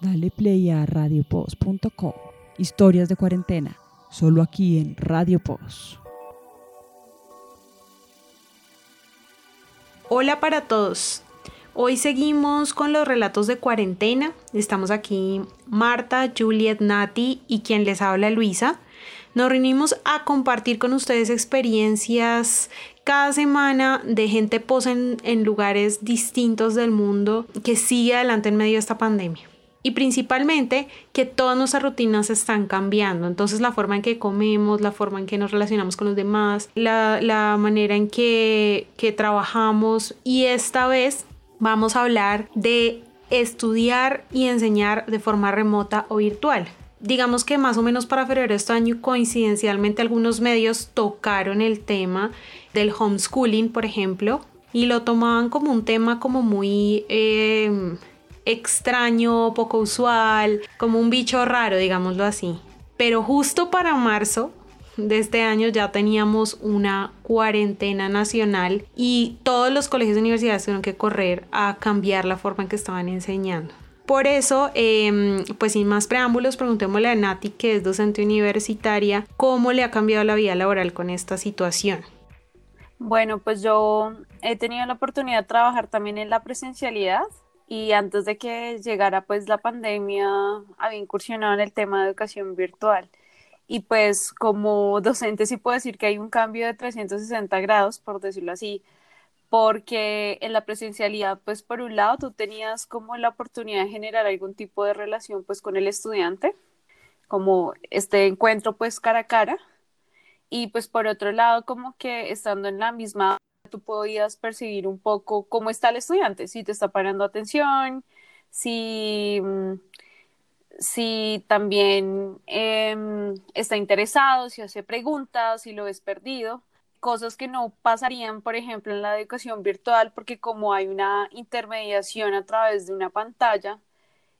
Dale play a radiopost.com. Historias de cuarentena, solo aquí en Radio Post. Hola para todos. Hoy seguimos con los relatos de cuarentena. Estamos aquí Marta, Juliet, Nati y quien les habla Luisa. Nos reunimos a compartir con ustedes experiencias cada semana de gente posa en, en lugares distintos del mundo que sigue adelante en medio de esta pandemia y principalmente que todas nuestras rutinas están cambiando. Entonces la forma en que comemos, la forma en que nos relacionamos con los demás, la, la manera en que, que trabajamos y esta vez vamos a hablar de estudiar y enseñar de forma remota o virtual. Digamos que más o menos para febrero de este año coincidencialmente algunos medios tocaron el tema del homeschooling, por ejemplo, y lo tomaban como un tema como muy eh, extraño, poco usual, como un bicho raro, digámoslo así. Pero justo para marzo de este año ya teníamos una cuarentena nacional y todos los colegios y universidades tuvieron que correr a cambiar la forma en que estaban enseñando. Por eso, em, pues sin más preámbulos, preguntémosle a Nati, que es docente universitaria, cómo le ha cambiado la vida laboral con esta situación. Bueno, pues yo he tenido la oportunidad de trabajar también en la presencialidad y antes de que llegara pues la pandemia había incursionado en el tema de educación virtual. Y pues como docente sí puedo decir que hay un cambio de 360 grados, por decirlo así, porque en la presencialidad, pues por un lado tú tenías como la oportunidad de generar algún tipo de relación pues con el estudiante, como este encuentro pues cara a cara, y pues por otro lado como que estando en la misma tú podías percibir un poco cómo está el estudiante, si te está parando atención, si, mm, si también em, está interesado, si hace preguntas, si lo ves perdido, cosas que no pasarían, por ejemplo, en la educación virtual, porque como hay una intermediación a través de una pantalla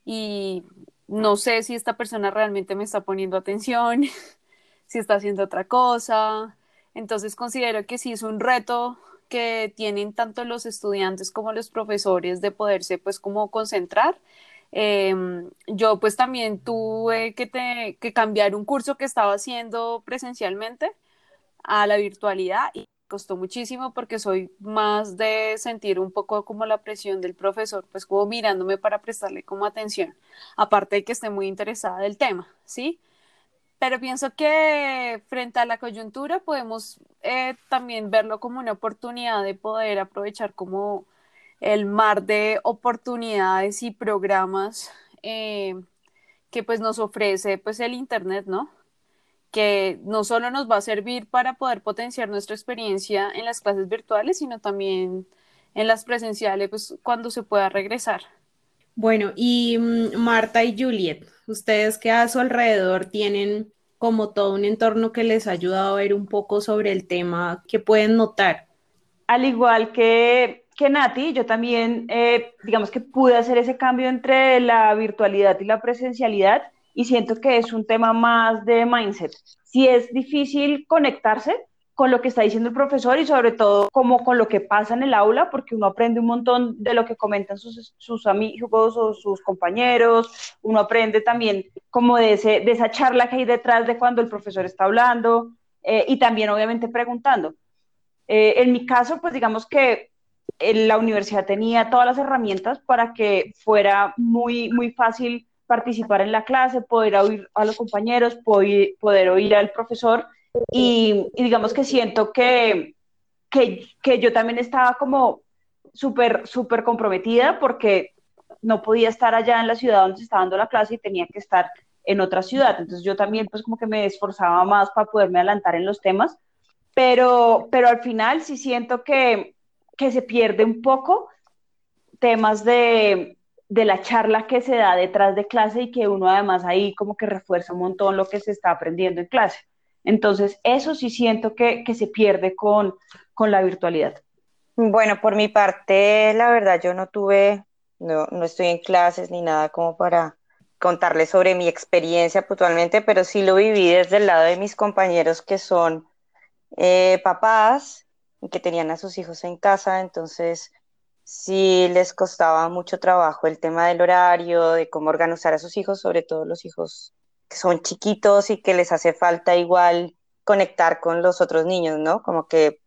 y no sé si esta persona realmente me está poniendo atención, si está haciendo otra cosa. Entonces considero que sí es un reto que tienen tanto los estudiantes como los profesores de poderse pues como concentrar. Em, yo pues también tuve que, que cambiar un curso que estaba haciendo presencialmente a la virtualidad y costó muchísimo porque soy más de sentir un poco como la presión del profesor, pues como mirándome para prestarle como atención, aparte de que esté muy interesada del tema, ¿sí? Pero pienso que frente a la coyuntura podemos eh, también verlo como una oportunidad de poder aprovechar como el mar de oportunidades y programas eh, que pues nos ofrece pues el internet, ¿no? Que no solo nos va a servir para poder potenciar nuestra experiencia en las clases virtuales, sino también en las presenciales, pues cuando se pueda regresar. Bueno, y mm, Marta y Juliet, ustedes que a su alrededor tienen como todo un entorno que les ha ayudado a ver un poco sobre el tema que pueden notar. Al igual que, que Nati, yo también, eh, digamos que pude hacer ese cambio entre la virtualidad y la presencialidad y siento que es un tema más de mindset. Si es difícil conectarse, con lo que está diciendo el profesor y sobre todo como con lo que pasa en el aula, porque uno aprende un montón de lo que comentan sus, sus amigos o sus compañeros, uno aprende también como de, ese, de esa charla que hay detrás de cuando el profesor está hablando eh, y también obviamente preguntando. Eh, en mi caso, pues digamos que la universidad tenía todas las herramientas para que fuera muy, muy fácil participar en la clase, poder oír a los compañeros, poder, poder oír al profesor y, digamos que siento que, que, yo también estaba como súper, súper comprometida porque no podía estar allá en la ciudad donde se estaba dando la clase y tenía que estar en otra ciudad. Entonces yo también pues como que me esforzaba más para poderme adelantar en los temas, pero, pero al final sí siento que, que se pierde un poco temas de, de la charla que se da detrás de clase y que uno además ahí como que refuerza un montón lo que se está aprendiendo en clase. Entonces, eso sí siento que, se pierde con, la virtualidad. Bueno, por mi parte, la verdad, yo no tuve, no, estoy en clases ni nada como para contarles sobre mi experiencia puntualmente, pero sí lo viví desde el lado de mis compañeros que son eh, papás que tenían a sus hijos en casa, entonces sí les costaba mucho trabajo el tema del horario, de cómo organizar a sus hijos, sobre todo los hijos que son chiquitos y que les hace falta igual conectar con los otros niños, ¿no? Como que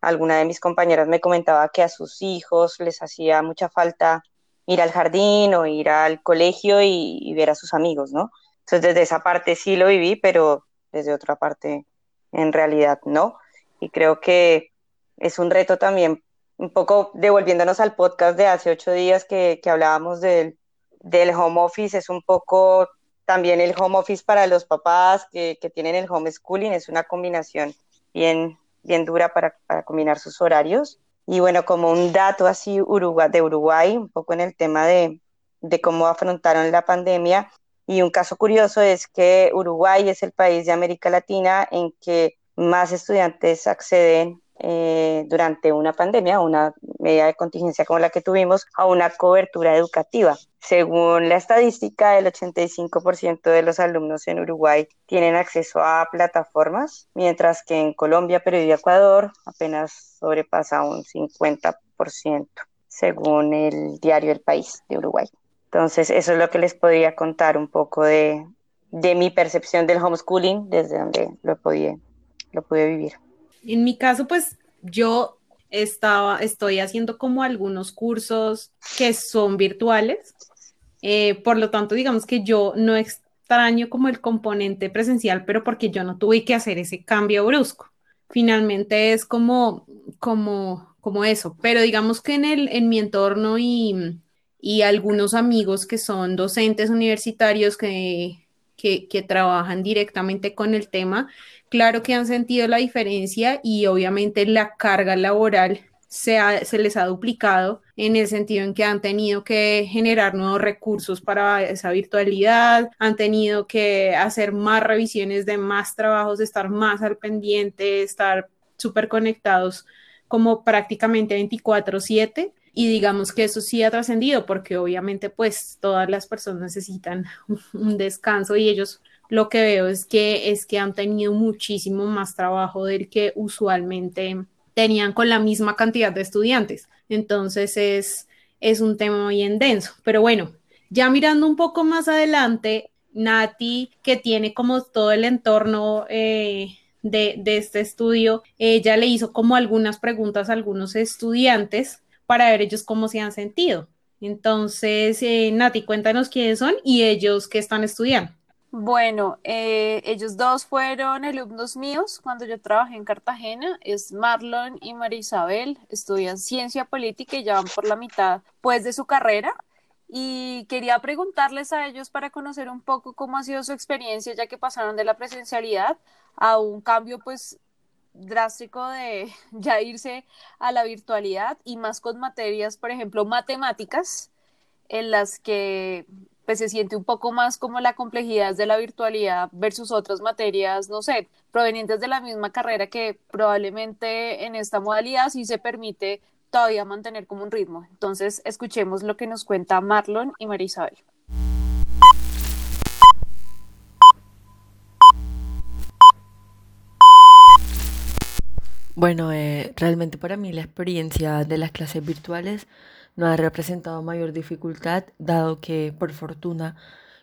alguna de mis compañeras me comentaba que a sus hijos les hacía mucha falta ir al jardín o ir al colegio y, ver a sus amigos, ¿no? Entonces desde esa parte sí lo viví, pero desde otra parte en realidad no. Y creo que es un reto también, un poco devolviéndonos al podcast de hace ocho días que, que hablábamos del, del home office, es un poco también el home office para los papás que, que tienen el homeschooling, es una combinación bien, bien dura para, para combinar sus horarios. Y bueno, como un dato así de Uruguay, un poco en el tema de, de cómo afrontaron la pandemia, y un caso curioso es que Uruguay es el país de América Latina en que más estudiantes acceden eh, durante una pandemia, una medida de contingencia como la que tuvimos, a una cobertura educativa. Según la estadística, el 85% de los alumnos en Uruguay tienen acceso a plataformas, mientras que en Colombia, Perú y Ecuador apenas sobrepasa un 50%, según el diario El País de Uruguay. Entonces, eso es lo que les podría contar un poco de, de mi percepción del homeschooling desde donde lo lo pude vivir. En mi caso, pues yo estaba, estoy haciendo como algunos cursos que son virtuales. Eh, por lo tanto, digamos que yo no extraño como el componente presencial, pero porque yo no tuve que hacer ese cambio brusco. Finalmente es como, como, como eso. Pero digamos que en, el, en mi entorno y, y algunos amigos que son docentes universitarios que, que, trabajan directamente con el tema, claro que han sentido la diferencia y obviamente la carga laboral se, se, les ha duplicado en el sentido en que han tenido que generar nuevos recursos para esa virtualidad, han tenido que hacer más revisiones de más trabajos, estar más al pendiente, estar súper conectados como prácticamente 24/7 y digamos que eso sí ha trascendido porque obviamente pues todas las personas necesitan un descanso y ellos lo que veo es que, es que han tenido muchísimo más trabajo del que usualmente tenían con la misma cantidad de estudiantes. Entonces es, es un tema bien denso. Pero bueno, ya mirando un poco más adelante, Nati, que tiene como todo el entorno eh, de, de, este estudio, ella le hizo como algunas preguntas a algunos estudiantes para ver ellos cómo se han sentido. Entonces, eh, Nati, cuéntanos quiénes son y ellos qué están estudiando. Bueno, eh, ellos dos fueron alumnos míos cuando yo trabajé en Cartagena, es Marlon y María Isabel, estudian ciencia política y ya van por la mitad pues de su carrera y quería preguntarles a ellos para conocer un poco cómo ha sido su experiencia ya que pasaron de la presencialidad a un cambio pues drástico de ya irse a la virtualidad y más con materias, por ejemplo, matemáticas en las que pues se siente un poco más como la complejidad de la virtualidad versus otras materias, no sé, provenientes de la misma carrera que probablemente en esta modalidad sí se permite todavía mantener como un ritmo. Entonces, escuchemos lo que nos cuenta Marlon y María Isabel. Bueno, eh, realmente para mí la experiencia de las clases virtuales no ha representado mayor dificultad, dado que por fortuna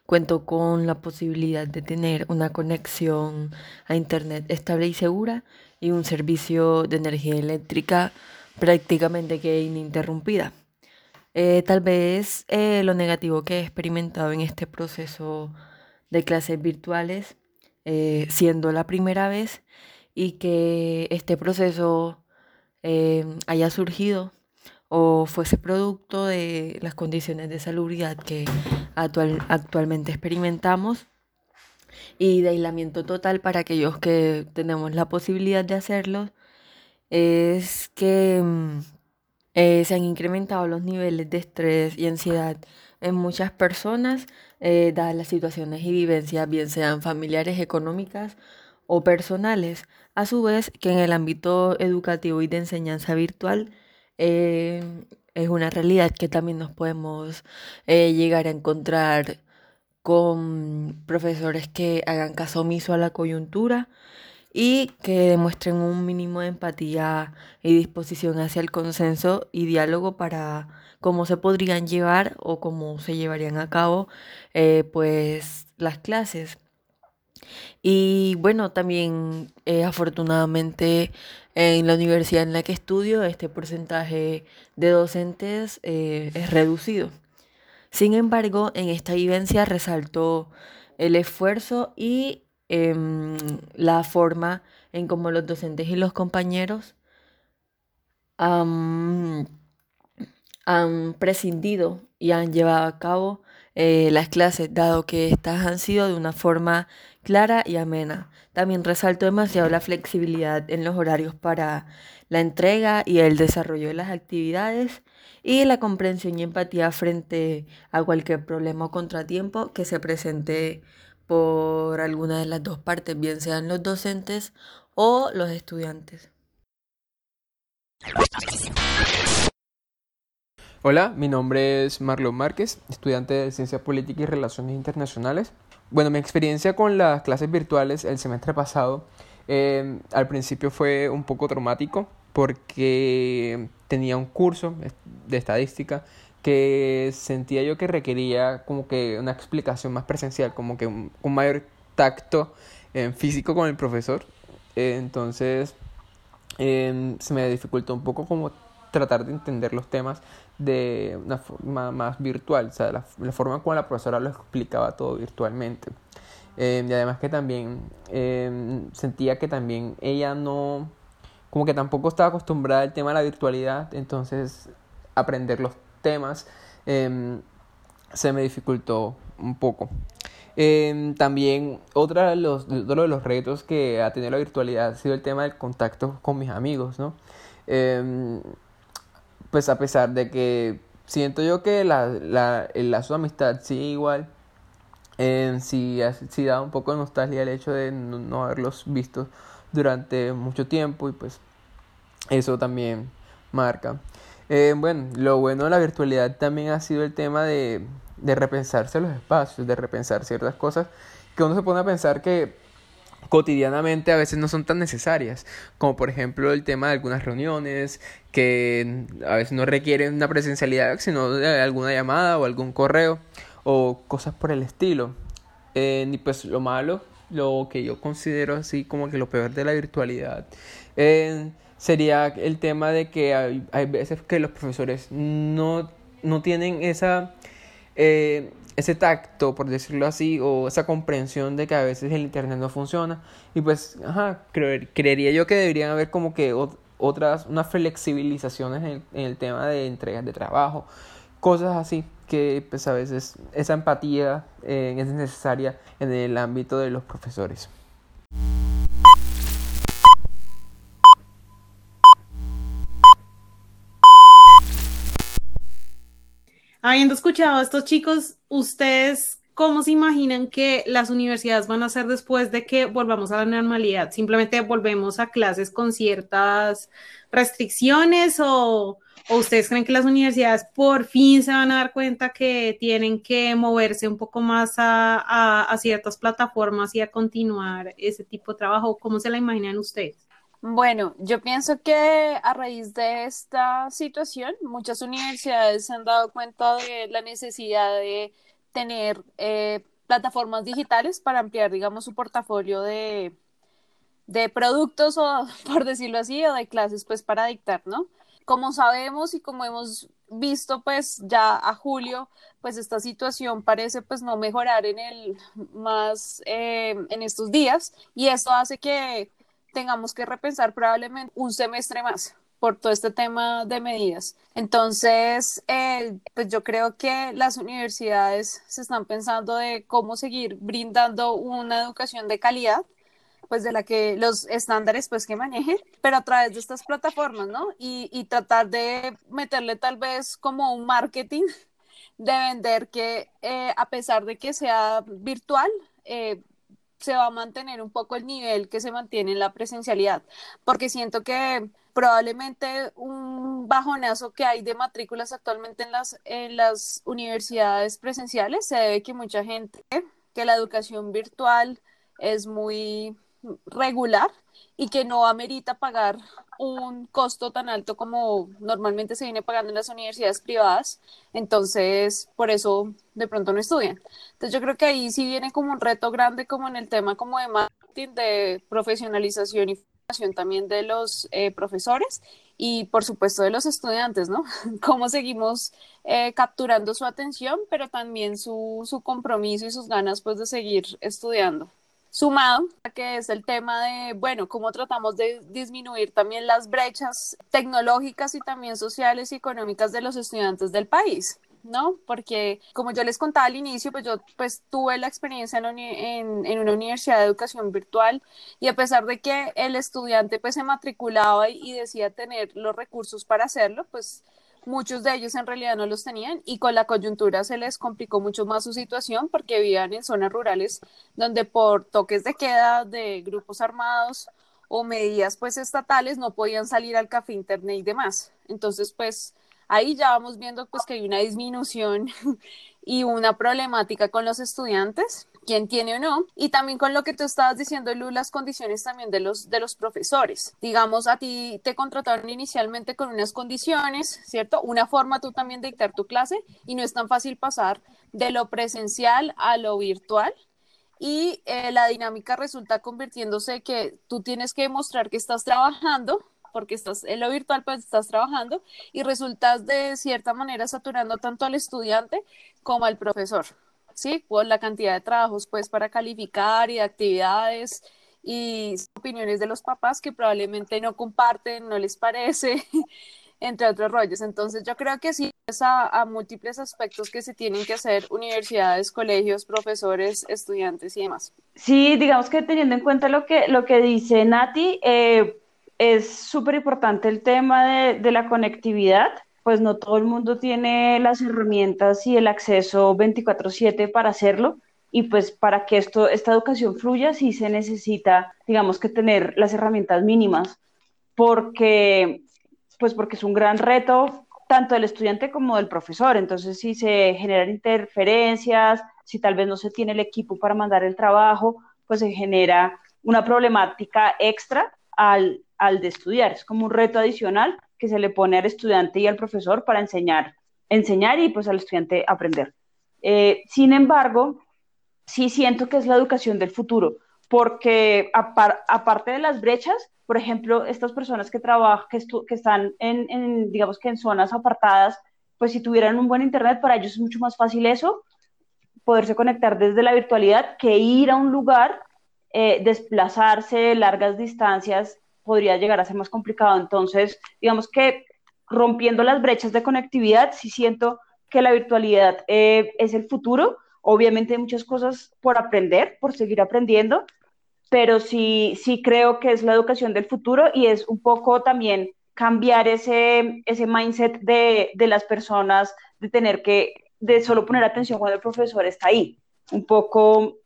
cuento con la posibilidad de tener una conexión a Internet estable y segura y un servicio de energía eléctrica prácticamente que ininterrumpida. Eh, tal vez eh, lo negativo que he experimentado en este proceso de clases virtuales, siendo la primera vez, y que este proceso haya surgido o fuese producto de las condiciones de salubridad que actual, actualmente experimentamos y de aislamiento total para aquellos que tenemos la posibilidad de hacerlo, es que mm, eh, se han incrementado los niveles de estrés y ansiedad en muchas personas, eh, dadas las situaciones y vivencias, bien sean familiares, económicas o personales. A su vez, que en el ámbito educativo y de enseñanza virtual, eh, es una realidad que también nos podemos eh, llegar a encontrar con profesores que hagan caso omiso a la coyuntura, y que demuestren un mínimo de empatía y disposición hacia el consenso y diálogo para cómo se podrían llevar o cómo se llevarían a cabo eh, pues las clases. Y bueno, también eh, afortunadamente en la universidad en la que estudio este porcentaje de docentes eh, es reducido. Sin embargo, en esta vivencia resaltó el esfuerzo y em, la forma en cómo los docentes y los compañeros han, prescindido y han llevado a cabo eh, las clases, dado que estas han sido de una forma clara y amena. También resaltó demasiado la flexibilidad en los horarios para la entrega y el desarrollo de las actividades y la comprensión y empatía frente a cualquier problema o contratiempo que se presente por alguna de las dos partes, bien sean los docentes o los estudiantes. Hola, mi nombre es Marlon Márquez, estudiante de Ciencia Política y Relaciones Internacionales. Bueno, mi experiencia con las clases virtuales el semestre pasado eh, al principio fue un poco traumático porque tenía un curso de estadística que sentía yo que requería como que una explicación más presencial, como que un, mayor tacto en físico con el profesor. entonces em, se me dificultó un poco como tratar de entender los temas de una forma más virtual, o sea, la, forma en la profesora lo explicaba todo virtualmente. Em, y además que también em, sentía que también ella no, como que tampoco estaba acostumbrada al tema de la virtualidad, entonces aprender los temas em, se me dificultó un poco. también otro de, los, otro de los retos que ha tenido la virtualidad ha sido el tema del contacto con mis amigos, ¿no? Pues a pesar de que siento yo que la, la, el lazo de amistad sigue igual, eh, sí, da un poco de nostalgia el hecho de no, haberlos visto durante mucho tiempo y pues eso también marca. Eh, bueno, lo bueno de la virtualidad también ha sido el tema de, de repensarse los espacios, de repensar ciertas cosas que uno se pone a pensar que cotidianamente a veces no son tan necesarias, como por ejemplo el tema de algunas reuniones que a veces no requieren una presencialidad, sino alguna llamada o algún correo o cosas por el estilo. Eh, y pues lo malo, lo que yo considero así como que lo peor de la virtualidad, eh, sería el tema de que hay, hay, veces que los profesores no, no tienen esa... Eh, ese tacto, por decirlo así, o esa comprensión de que a veces el Internet no funciona. Y pues, ajá, creería yo que deberían haber como que otras, unas flexibilizaciones en el, tema de entregas de trabajo, cosas así que pues a veces esa empatía eh, es necesaria en el ámbito de los profesores. Habiendo escuchado a estos chicos, ¿ustedes cómo se imaginan que las universidades van a ser después de que volvamos a la normalidad? ¿Simplemente volvemos a clases con ciertas restricciones o, ustedes creen que las universidades por fin se van a dar cuenta que tienen que moverse un poco más a, a ciertas plataformas y a continuar ese tipo de trabajo? ¿Cómo se la imaginan ustedes? Bueno, yo pienso que a raíz de esta situación, muchas universidades se han dado cuenta de la necesidad de tener eh, plataformas digitales para ampliar, digamos, su portafolio de, de productos o, por decirlo así, o de clases, pues, para dictar, ¿no? Como sabemos y como hemos visto, pues, ya a julio, pues, esta situación parece, pues, no mejorar en el más, eh, en estos días, y esto hace que tengamos que repensar probablemente un semestre más por todo este tema de medidas. Entonces, eh, pues yo creo que las universidades se están pensando de cómo seguir brindando una educación de calidad, pues de la que los estándares pues que manejen, pero a través de estas plataformas, ¿no? Y, y tratar de meterle tal vez como un marketing de vender que eh, a pesar de que sea virtual, eh, se va a mantener un poco el nivel que se mantiene en la presencialidad, porque siento que probablemente un bajonazo que hay de matrículas actualmente en las, en las universidades presenciales se debe que mucha gente, que la educación virtual es muy regular y que no amerita pagar un costo tan alto como normalmente se viene pagando en las universidades privadas, entonces por eso de pronto no estudian. Entonces yo creo que ahí sí viene como un reto grande como en el tema como de marketing, de profesionalización y formación también de los eh, profesores y por supuesto de los estudiantes, ¿no? Cómo seguimos eh, capturando su atención, pero también su, su compromiso y sus ganas pues de seguir estudiando sumado a que es el tema de, bueno, cómo tratamos de disminuir también las brechas tecnológicas y también sociales y económicas de los estudiantes del país. ¿no? Porque como yo les contaba al inicio, pues yo pues tuve la experiencia en, en, en, una universidad de educación virtual y a pesar de que el estudiante pues se matriculaba y, y decía tener los recursos para hacerlo, pues muchos de ellos en realidad no los tenían y con la coyuntura se les complicó mucho más su situación porque vivían en zonas rurales donde por toques de queda de grupos armados o medidas pues estatales no podían salir al café internet y demás. Entonces pues ahí ya vamos viendo pues que hay una disminución y una problemática con los estudiantes quién tiene o no, y también con lo que tú estabas diciendo, Lu, las condiciones también de los, de los profesores. Digamos, a ti te contrataron inicialmente con unas condiciones, ¿cierto? Una forma tú también de dictar tu clase y no es tan fácil pasar de lo presencial a lo virtual. Y eh, la dinámica resulta convirtiéndose que tú tienes que demostrar que estás trabajando, porque estás en lo virtual, pues estás trabajando y resultas de cierta manera saturando tanto al estudiante como al profesor. ¿Sí? Por la cantidad de trabajos pues para calificar y de actividades y opiniones de los papás que probablemente no comparten, no les parece, entre otros rollos. Entonces yo creo que sí es a, múltiples aspectos que se tienen que hacer universidades, colegios, profesores, estudiantes y demás. Sí, digamos que teniendo en cuenta lo que, lo que dice Nati, eh, es súper importante el tema de, de la conectividad pues no todo el mundo tiene las herramientas y el acceso 24/7 para hacerlo. Y pues para que esto, esta educación fluya, sí se necesita, digamos que tener las herramientas mínimas, porque, pues porque es un gran reto tanto del estudiante como del profesor. Entonces, si se generan interferencias, si tal vez no se tiene el equipo para mandar el trabajo, pues se genera una problemática extra al, al de estudiar. Es como un reto adicional que se le pone al estudiante y al profesor para enseñar, enseñar y pues al estudiante aprender. Eh, sin embargo, sí siento que es la educación del futuro, porque aparte de las brechas, por ejemplo, estas personas que trabajan, que, que están en, en, digamos que en zonas apartadas, pues si tuvieran un buen internet, para ellos es mucho más fácil eso, poderse conectar desde la virtualidad, que ir a un lugar, eh, desplazarse largas distancias podría llegar a ser más complicado. Entonces, digamos que rompiendo las brechas de conectividad, sí siento que la virtualidad eh, es el futuro. Obviamente hay muchas cosas por aprender, por seguir aprendiendo, pero sí, sí creo que es la educación del futuro y es un poco también cambiar ese, ese mindset de, de las personas, de tener que, de solo poner atención cuando el profesor está ahí. Un poco,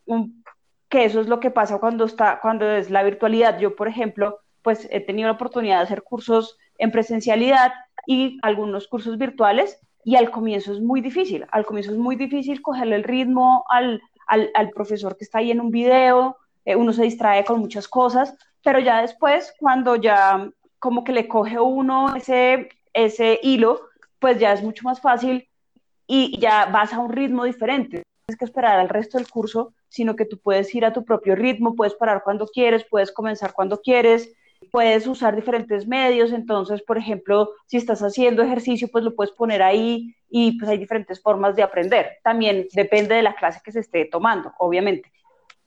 que eso es lo que pasa cuando, está, cuando es la virtualidad. Yo, por ejemplo, pues he tenido la oportunidad de hacer cursos en presencialidad y algunos cursos virtuales y al comienzo es muy difícil, al comienzo es muy difícil cogerle el ritmo al, al, profesor que está ahí en un video, eh, uno se distrae con muchas cosas, pero ya después cuando ya como que le coge uno ese, ese hilo, pues ya es mucho más fácil y ya vas a un ritmo diferente. Tienes que esperar al resto del curso, sino que tú puedes ir a tu propio ritmo, puedes parar cuando quieres, puedes comenzar cuando quieres, puedes usar diferentes medios, entonces, por ejemplo, si estás haciendo ejercicio, pues lo puedes poner ahí y pues hay diferentes formas de aprender. También depende de la clase que se esté tomando, obviamente.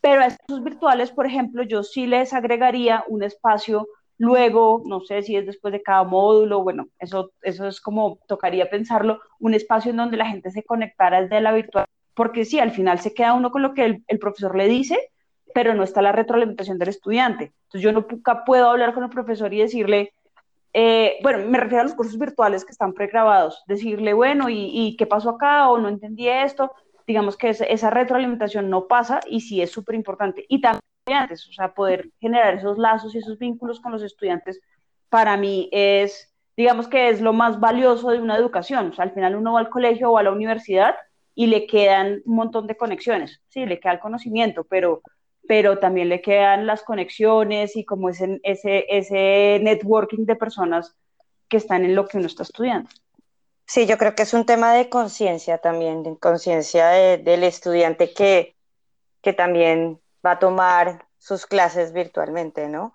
Pero a estos virtuales, por ejemplo, yo sí les agregaría un espacio luego, no sé si es después de cada módulo, bueno, eso, eso es como tocaría pensarlo, un espacio en donde la gente se conectara desde la virtual, porque sí, al final se queda uno con lo que el, el profesor le dice pero no está la retroalimentación del estudiante. Entonces yo nunca puedo hablar con el profesor y decirle, eh, bueno, me refiero a los cursos virtuales que están pregrabados, decirle, bueno, ¿y, qué pasó acá? O no entendí esto. Digamos que esa retroalimentación no pasa y sí es súper importante. Y también o sea, poder generar esos lazos y esos vínculos con los estudiantes, para mí es, digamos que es lo más valioso de una educación. O sea, al final uno va al colegio o a la universidad y le quedan un montón de conexiones, sí, le queda el conocimiento, pero pero también le quedan las conexiones y como ese, ese, ese networking de personas que están en lo que uno está estudiando. Sí, yo creo que es un tema de conciencia también, de conciencia del estudiante que, que también va a tomar sus clases virtualmente, ¿no?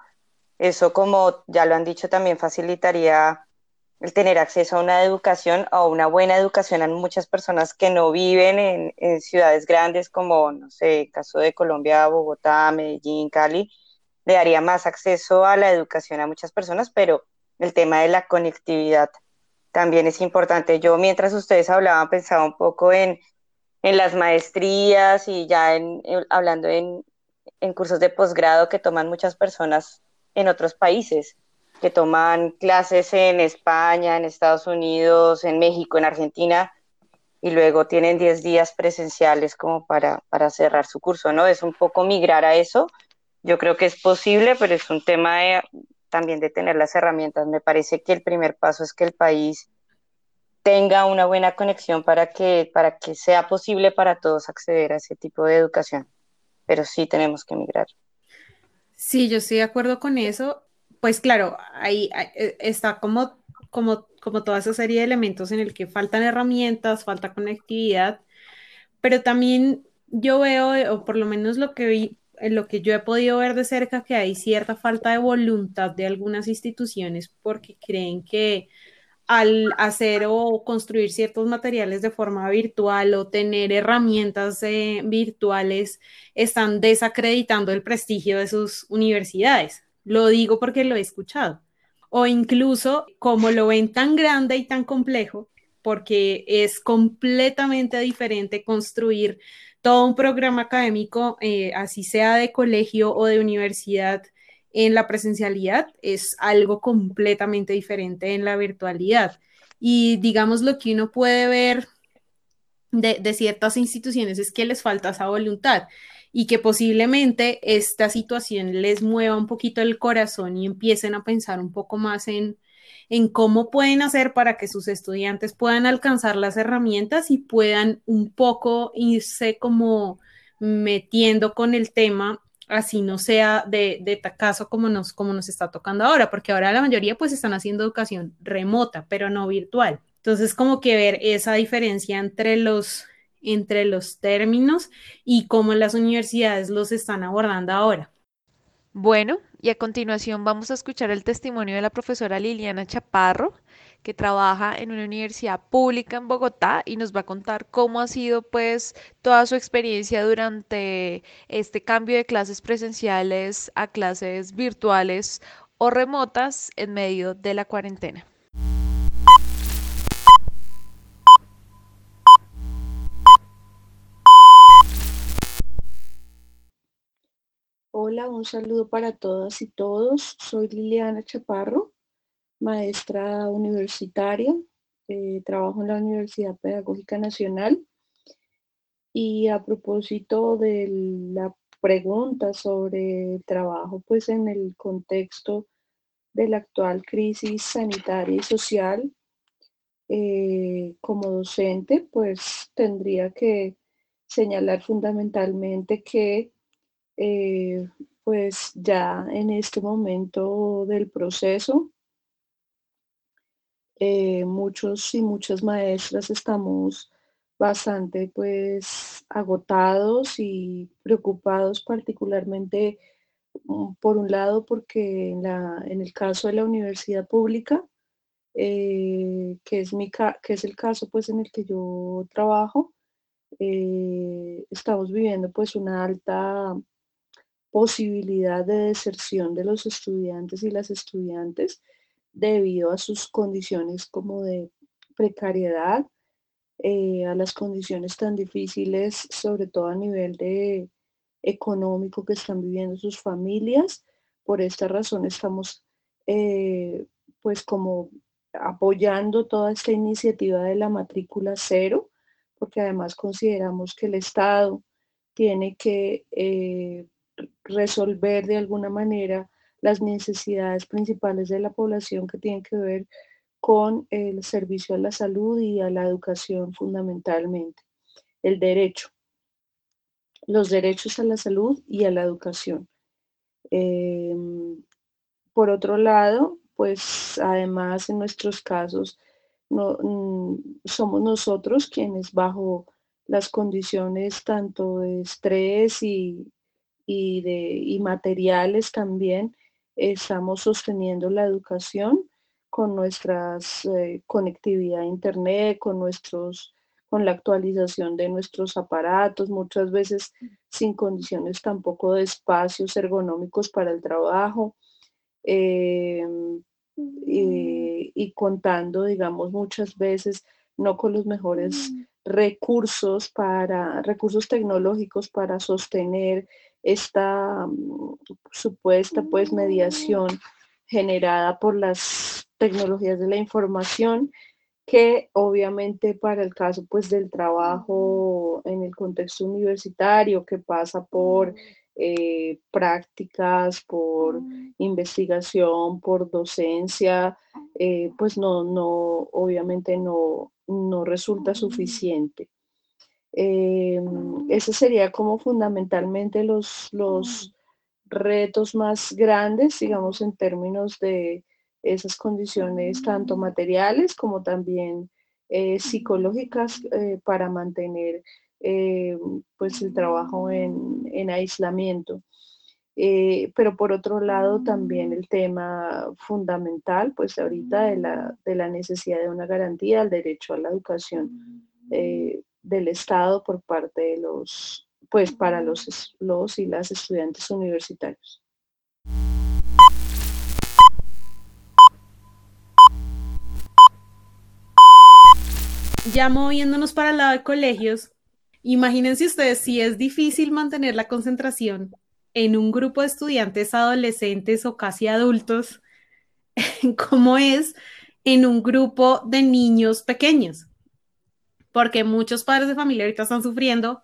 Eso, como ya lo han dicho, también facilitaría el tener acceso a una educación, a una buena educación a muchas personas que no viven en, ciudades grandes como, no sé, el caso de Colombia, Bogotá, Medellín, Cali, le daría más acceso a la educación a muchas personas, pero el tema de la conectividad también es importante. Yo mientras ustedes hablaban pensaba un poco en, en las maestrías y ya en, hablando en, en cursos de posgrado que toman muchas personas en otros países, que toman clases en España, en Estados Unidos, en México, en Argentina, y luego tienen 10 días presenciales como para, para cerrar su curso, ¿no? Es un poco migrar a eso. Yo creo que es posible, pero es un tema también de tener las herramientas. Me parece que el primer paso es que el país tenga una buena conexión para que, para que sea posible para todos acceder a ese tipo de educación. Pero sí tenemos que migrar. Sí, yo estoy de acuerdo con eso. Pues claro, ahí eh, está como, como, como toda esa serie de elementos en el que faltan herramientas, falta conectividad, pero también yo veo, o por lo menos lo que vi, en lo que yo he podido ver de cerca que hay cierta falta de voluntad de algunas instituciones porque creen que al hacer o construir ciertos materiales de forma virtual o tener herramientas eh, virtuales están desacreditando el prestigio de sus universidades. Lo digo porque lo he escuchado. O incluso como lo ven tan grande y tan complejo, porque es completamente diferente construir todo un programa académico, eh, así sea de colegio o de universidad, en la presencialidad, es algo completamente diferente en la virtualidad. Y digamos lo que uno puede ver de, de ciertas instituciones es que les falta esa voluntad y que posiblemente esta situación les mueva un poquito el corazón y empiecen a pensar un poco más en, en cómo pueden hacer para que sus estudiantes puedan alcanzar las herramientas y puedan un poco irse como metiendo con el tema, así no sea de, de caso como nos, como nos está tocando ahora, porque ahora la mayoría pues están haciendo educación remota, pero no virtual. Entonces, como que ver esa diferencia entre los, entre los términos y cómo las universidades los están abordando ahora. Bueno, y a continuación vamos a escuchar el testimonio de la profesora Liliana Chaparro, que trabaja en una universidad pública en Bogotá y nos va a contar cómo ha sido pues toda su experiencia durante este cambio de clases presenciales a clases virtuales o remotas en medio de la cuarentena. Hola, un saludo para todas y todos. Soy Liliana Chaparro, maestra universitaria. Eh, trabajo en la Universidad Pedagógica Nacional. Y a propósito de la pregunta sobre el trabajo, pues en el contexto de la actual crisis sanitaria y social, eh, como docente, pues tendría que señalar fundamentalmente que eh, pues ya en este momento del proceso, eh, muchos y muchas maestras estamos bastante pues agotados y preocupados particularmente mm, por un lado porque en, la, en el caso de la universidad pública, eh, que, es mi, que es el caso pues en el que yo trabajo, estamos viviendo pues una alta posibilidad de deserción de los estudiantes y las estudiantes debido a sus condiciones como de precariedad, eh, a las condiciones tan difíciles, sobre todo a nivel de económico que están viviendo sus familias. Por esta razón estamos eh, pues como apoyando toda esta iniciativa de la matrícula cero, porque además consideramos que el Estado tiene que eh, resolver de alguna manera las necesidades principales de la población que tienen que ver con el servicio a la salud y a la educación fundamentalmente, el derecho. los derechos a la salud y a la educación. Em, por otro lado, pues además en nuestros casos no, mm, somos nosotros quienes bajo las condiciones tanto de estrés y, de, materiales también estamos sosteniendo la educación con nuestra eh, conectividad a internet, con nuestros con la actualización de nuestros aparatos, muchas veces sin condiciones tampoco de espacios ergonómicos para el trabajo. Em, y, contando, digamos, muchas veces no con los mejores recursos para recursos tecnológicos para sostener esta mm, supuesta pues mediación generada por las tecnologías de la información que obviamente para el caso pues del trabajo en el contexto universitario que pasa por eh, prácticas, por investigación, por docencia, eh, pues no, no, obviamente no, no resulta suficiente. Eh, ese sería como fundamentalmente los, los retos más grandes, digamos, en términos de esas condiciones tanto materiales como también psicológicas para mantener eh, pues el trabajo en, aislamiento. Eh, pero por otro lado también el tema fundamental, pues ahorita de la, de la necesidad de una garantía al derecho a la educación eh, del Estado por parte de los, pues para los, los y las estudiantes universitarios. Ya moviéndonos para el lado de colegios, Imagínense ustedes si es difícil mantener la concentración en un grupo de estudiantes adolescentes o casi adultos, como es en un grupo de niños pequeños. Porque muchos padres de familia ahorita están sufriendo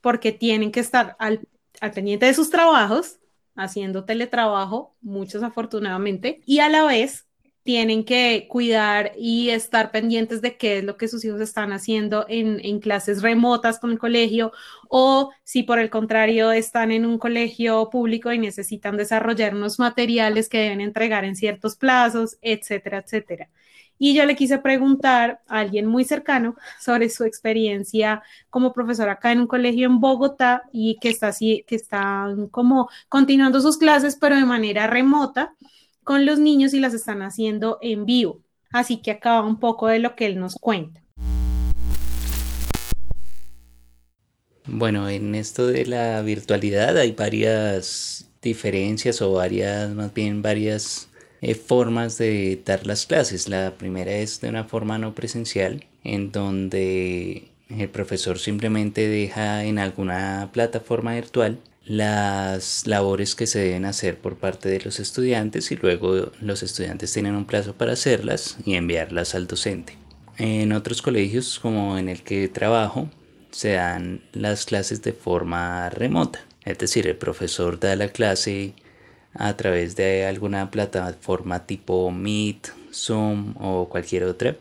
porque tienen que estar al, al pendiente de sus trabajos, haciendo teletrabajo, muchos afortunadamente, y a la vez tienen que cuidar y estar pendientes de qué es lo que sus hijos están haciendo en, clases remotas con el colegio o si por el contrario están en un colegio público y necesitan desarrollar unos materiales que deben entregar en ciertos plazos, etcétera, etcétera. Y yo le quise preguntar a alguien muy cercano sobre su experiencia como profesora acá en un colegio en Bogotá y que está así, que están como continuando sus clases, pero de manera remota con los niños y las están haciendo en vivo. Así que acaba un poco de lo que él nos cuenta. Bueno, en esto de la virtualidad hay varias diferencias o varias, más bien varias eh, formas de dar las clases. La primera es de una forma no presencial, en donde el profesor simplemente deja en alguna plataforma virtual las labores que se deben hacer por parte de los estudiantes y luego los estudiantes tienen un plazo para hacerlas y enviarlas al docente. En otros colegios como en el que trabajo se dan las clases de forma remota, es decir, el profesor da la clase a través de alguna plataforma tipo Meet, Zoom o cualquier otra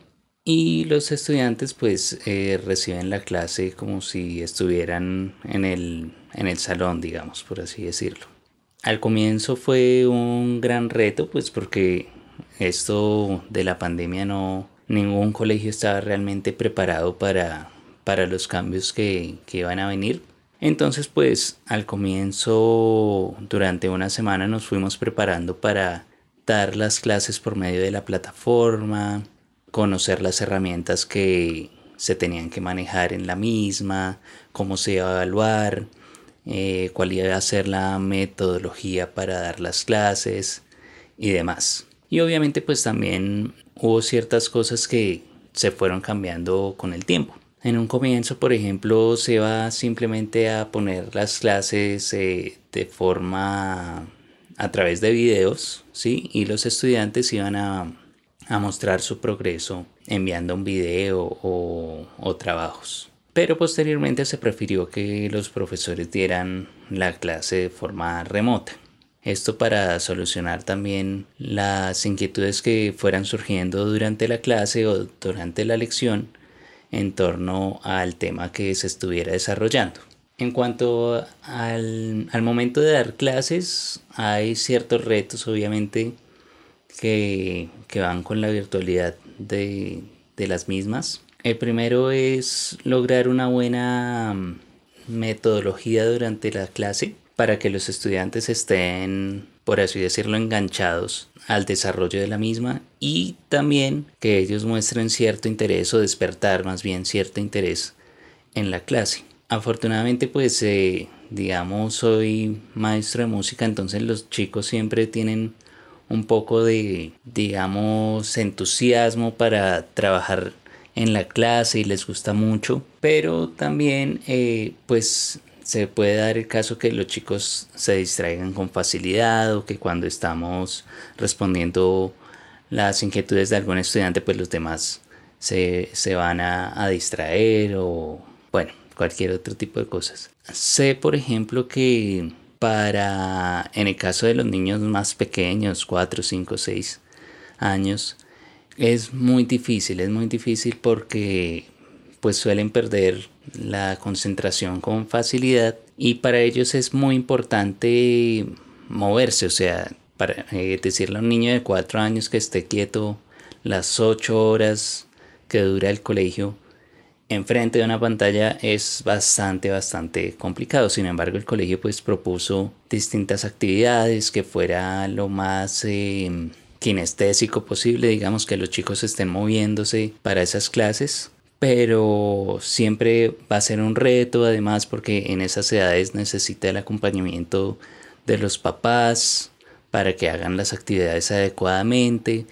y los estudiantes pues eh, reciben la clase como si estuvieran en el, en el salón, digamos, por así decirlo. Al comienzo fue un gran reto pues porque esto de la pandemia no, ningún colegio estaba realmente preparado para, para los cambios que, que iban a venir. Entonces pues al comienzo durante una semana nos fuimos preparando para dar las clases por medio de la plataforma, conocer las herramientas que se tenían que manejar en la misma, cómo se iba a evaluar, eh, cuál iba a ser la metodología para dar las clases y demás. Y obviamente pues también hubo ciertas cosas que se fueron cambiando con el tiempo. En un comienzo, por ejemplo, se iba simplemente a poner las clases eh, de forma a través de videos, ¿sí? Y los estudiantes iban a a mostrar su progreso enviando un video o, trabajos. Pero posteriormente se prefirió que los profesores dieran la clase de forma remota. Esto para solucionar también las inquietudes que fueran surgiendo durante la clase o durante la lección en torno al tema que se estuviera desarrollando. En cuanto al, momento de dar clases, hay ciertos retos, obviamente, que, van con la virtualidad de, de las mismas. El primero es lograr una buena mm, metodología durante la clase para que los estudiantes estén, por así decirlo, enganchados al desarrollo de la misma y también que ellos muestren cierto interés o despertar más bien cierto interés en la clase. Afortunadamente pues eh, digamos soy maestro de música entonces los chicos siempre tienen un poco de digamos entusiasmo para trabajar en la clase y les gusta mucho pero también eh, pues se puede dar el caso que los chicos se distraigan con facilidad o que cuando estamos respondiendo las inquietudes de algún estudiante pues los demás se, van a, a distraer o bueno cualquier otro tipo de cosas. Sé, por ejemplo, que para, en el caso de los niños más pequeños, 4, 5, 6 años, es muy difícil, es muy difícil porque pues suelen perder la concentración con facilidad y para ellos es muy importante moverse, o sea, para eh, decirle a un niño de 4 años que esté quieto las 8 horas que dura el colegio, enfrente de una pantalla es bastante, bastante complicado. Sin embargo, el colegio pues propuso distintas actividades que fuera lo más eh, kinestésico posible, digamos que los chicos estén moviéndose para esas clases. Pero siempre va a ser un reto, además, porque en esas edades necesita el acompañamiento de los papás para que hagan las actividades adecuadamente.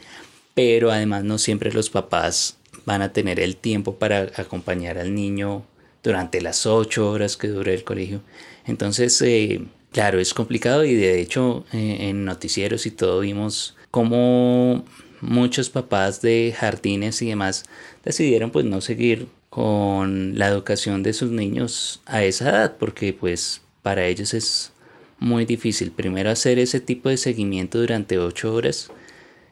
Pero además no siempre los papás van a tener el tiempo para acompañar al niño durante las ocho horas que dure el colegio. Entonces, eh, claro, es complicado y de hecho eh, en noticieros y todo vimos cómo muchos papás de jardines y demás decidieron pues no seguir con la educación de sus niños a esa edad porque pues para ellos es muy difícil primero hacer ese tipo de seguimiento durante ocho horas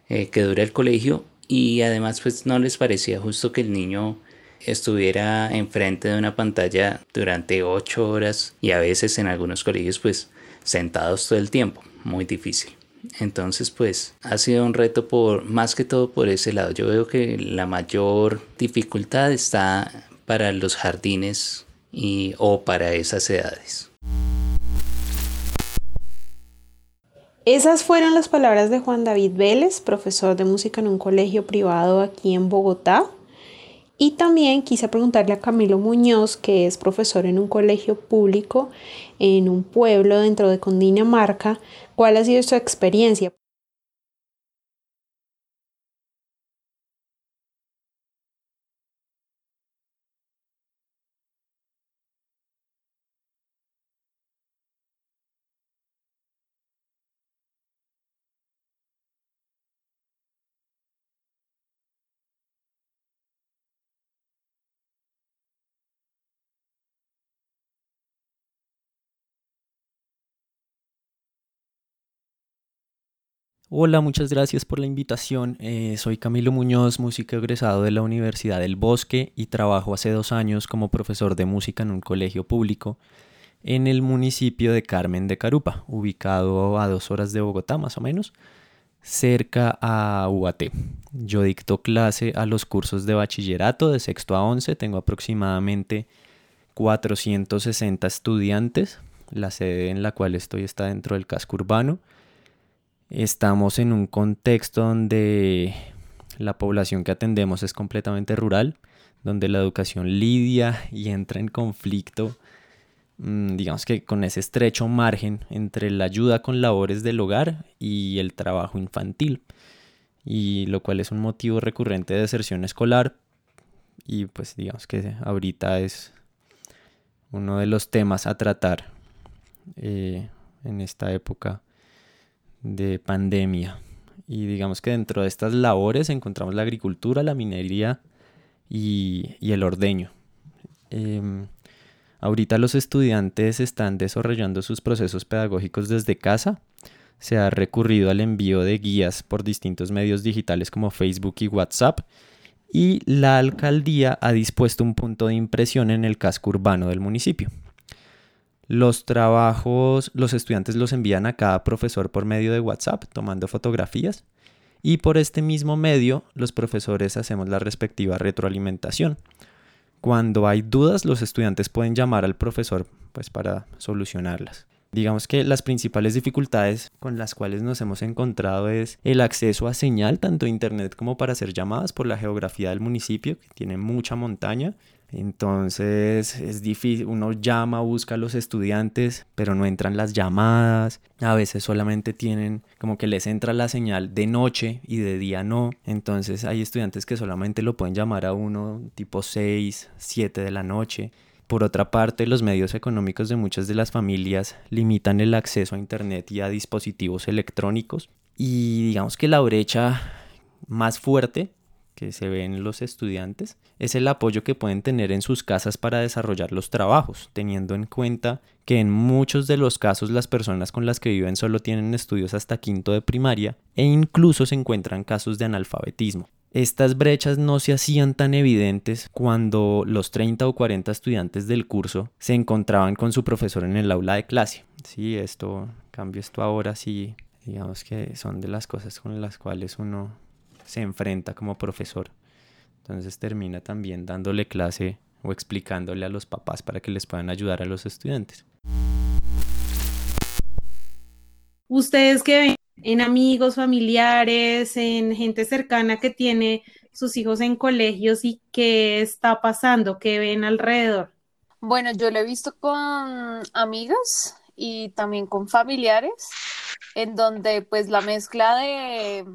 eh, que dura el colegio y además pues no les parecía justo que el niño estuviera enfrente de una pantalla durante ocho horas y a veces en algunos colegios pues sentados todo el tiempo, muy difícil. Entonces pues ha sido un reto por más que todo por ese lado. Yo veo que la mayor dificultad está para los jardines y o para esas edades. Esas fueron las palabras de Juan David Vélez, profesor de música en un colegio privado aquí en Bogotá. Y también quise preguntarle a Camilo Muñoz, que es profesor en un colegio público en un pueblo dentro de Cundinamarca, cuál ha sido su experiencia. Hola, muchas gracias por la invitación. Eh, soy Camilo Muñoz, músico egresado de la Universidad del Bosque y trabajo hace dos años como profesor de música en un colegio público en el municipio de Carmen de Carupa, ubicado a dos horas de Bogotá más o menos, cerca a UAT. Yo dicto clase a los cursos de bachillerato de sexto a once, tengo aproximadamente 460 estudiantes, la sede en la cual estoy está dentro del casco urbano Estamos en un contexto donde la población que atendemos es completamente rural, donde la educación lidia y entra en conflicto, mm, digamos que con ese estrecho margen entre la ayuda con labores del hogar y el trabajo infantil, y lo cual es un motivo recurrente de deserción escolar, y pues digamos que ahorita es uno de los temas a tratar eh, en esta época de pandemia. Y digamos que dentro de estas labores encontramos la agricultura, la minería y, el ordeño. Em, ahorita los estudiantes están desarrollando sus procesos pedagógicos desde casa. Se ha recurrido al envío de guías por distintos medios digitales como Facebook y WhatsApp. Y la alcaldía ha dispuesto un punto de impresión en el casco urbano del municipio. Los trabajos, los estudiantes los envían a cada profesor por medio de WhatsApp, tomando fotografías. Y por este mismo medio, los profesores hacemos la respectiva retroalimentación. Cuando hay dudas, los estudiantes pueden llamar al profesor pues, para solucionarlas. Digamos que las principales dificultades con las cuales nos hemos encontrado es el acceso a señal, tanto internet como para hacer llamadas por la geografía del municipio, que tiene mucha montaña. Entonces es difícil, uno llama, busca a los estudiantes, pero no entran las llamadas. A veces solamente tienen como que les entra la señal de noche y de día no. Entonces hay estudiantes que solamente lo pueden llamar a uno tipo 6, 7 de la noche. Por otra parte, los medios económicos de muchas de las familias limitan el acceso a Internet y a dispositivos electrónicos. Y digamos que la brecha más fuerte que se ve en los estudiantes es el apoyo que pueden tener en sus casas para desarrollar los trabajos, teniendo en cuenta que en muchos de los casos las personas con las que viven solo tienen estudios hasta quinto de primaria e incluso se encuentran casos de analfabetismo. Estas brechas no se hacían tan evidentes cuando los 30 o 40 estudiantes del curso se encontraban con su profesor en el aula de clase. Sí, esto, cambio esto ahora sí, digamos que son de las cosas con las cuales uno se enfrenta como profesor. Entonces termina también dándole clase o explicándole a los papás para que les puedan ayudar a los estudiantes. Ustedes que ven en amigos, familiares, en gente cercana que tiene sus hijos en colegios y qué está pasando, qué ven alrededor. Bueno, yo lo he visto con amigas y también con familiares, en donde pues la mezcla de,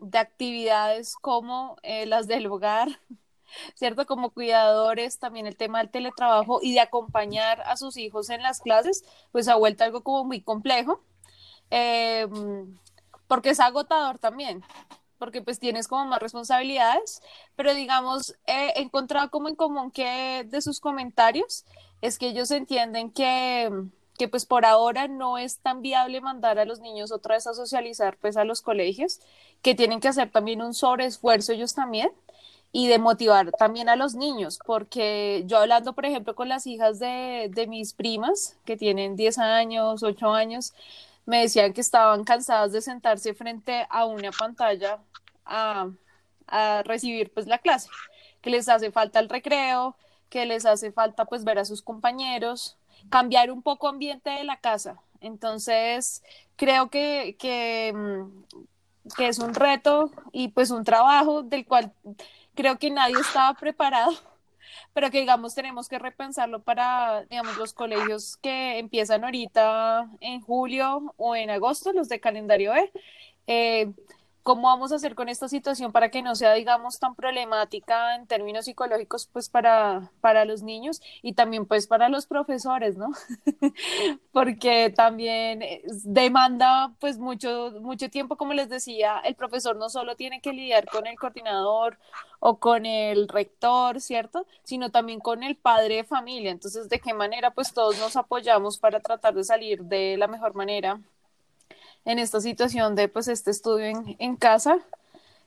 de actividades como eh, las del hogar, ¿cierto? Como cuidadores, también el tema del teletrabajo y de acompañar a sus hijos en las clases, pues ha vuelto algo como muy complejo eh, porque es agotador también, porque pues tienes como más responsabilidades, pero digamos, he encontrado como en común que de sus comentarios es que ellos entienden que, que pues por ahora no es tan viable mandar a los niños otra vez a socializar pues a los colegios, que tienen que hacer también un sobreesfuerzo ellos también y de motivar también a los niños, porque yo hablando, por ejemplo, con las hijas de, de mis primas, que tienen 10 años, 8 años, me decían que estaban cansadas de sentarse frente a una pantalla a, recibir pues la clase, que les hace falta el recreo, que les hace falta pues ver a sus compañeros, cambiar un poco ambiente de la casa. Entonces, creo que, que, mm, que es un reto y pues un trabajo del cual creo que nadie estaba preparado pero que digamos tenemos que repensarlo para, digamos, los colegios que empiezan ahorita en julio o en agosto, los de calendario E. Eh, ¿Cómo vamos a hacer con esta situación para que no sea, digamos, tan problemática en términos psicológicos, pues, para, para los niños y también, pues, para los profesores, ¿no? Porque también demanda, pues, mucho, mucho tiempo, como les decía, el profesor no solo tiene que lidiar con el coordinador o con el rector, ¿cierto? Sino también con el padre de familia. Entonces, ¿de qué manera, pues, todos nos apoyamos para tratar de salir de la mejor manera en esta situación de pues este estudio en, casa,